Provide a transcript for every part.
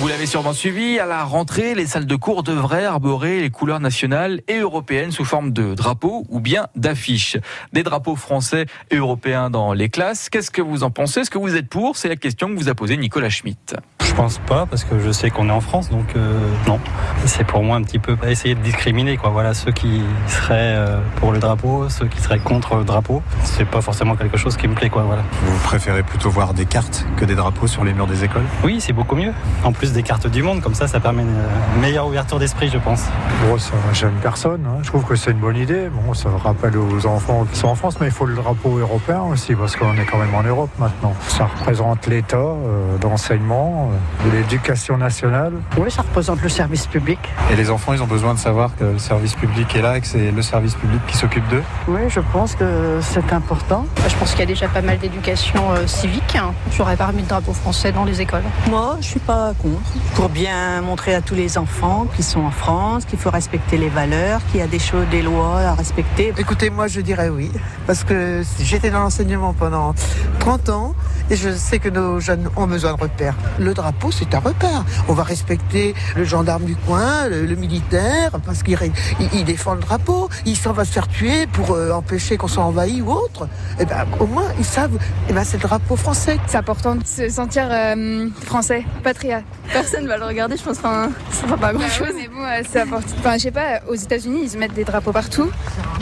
Vous l'avez sûrement suivi, à la rentrée, les salles de cours devraient arborer les couleurs nationales et européennes sous forme de drapeaux ou bien d'affiches. Des drapeaux français et européens dans les classes. Qu'est-ce que vous en pensez? Est-ce que vous êtes pour? C'est la question que vous a posée Nicolas Schmitt. Je pense pas parce que je sais qu'on est en France, donc euh, non. C'est pour moi un petit peu essayer de discriminer quoi. Voilà ceux qui seraient euh, pour le drapeau, ceux qui seraient contre le drapeau. C'est pas forcément quelque chose qui me plaît quoi. Voilà. Vous préférez plutôt voir des cartes que des drapeaux sur les murs des écoles? Oui, c'est beaucoup mieux. En plus des cartes du monde, comme ça, ça permet une meilleure ouverture d'esprit, je pense. Bon, ça j'aime personne. Hein. Je trouve que c'est une bonne idée. Bon, ça rappelle aux enfants qui sont en France, mais il faut le drapeau européen aussi parce qu'on est quand même en Europe maintenant. Ça représente l'État euh, d'enseignement, euh, de l'éducation nationale. Oui, ça représente le service public. Et les enfants, ils ont besoin de savoir que le service public est là et que c'est le service public qui s'occupe d'eux Oui, je pense que c'est important. Je pense qu'il y a déjà pas mal d'éducation euh, civique. J'aurais pas remis le drapeau français dans les écoles. Moi, je suis pas contre. Pour bien montrer à tous les enfants qui sont en France qu'il faut respecter les valeurs, qu'il y a des choses, des lois à respecter. Écoutez, moi, je dirais oui. Parce que j'étais dans l'enseignement pendant 30 ans et je sais que nos jeunes ont besoin de repères. Le drapeau, c'est un repère. On va respecter le gendarme du coin, le, le militaire, parce qu'il il, il défend le drapeau. Il s'en va se faire tuer pour euh, empêcher qu'on soit envahi ou autre. Et ben, au moins, ils savent, et ben, c'est le drapeau français. C'est important de se sentir euh, français, patriote. Personne va le regarder, je pense. Enfin, ça va pas grand chose. mais bon, euh, c'est important. Enfin, je sais pas, aux États-Unis, ils mettent des drapeaux partout,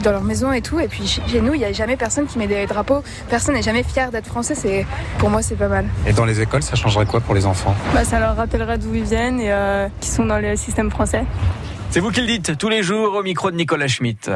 dans leur maison et tout. Et puis chez nous, il n'y a jamais personne qui met des drapeaux. Personne n'est jamais fier d'être français. C'est, pour moi, c'est pas mal. Et dans les écoles, ça changerait quoi pour les enfants? Bah, Ça leur rappellera d'où ils viennent et euh, qu'ils sont dans le système français. C'est vous qui le dites tous les jours au micro de Nicolas Schmitt.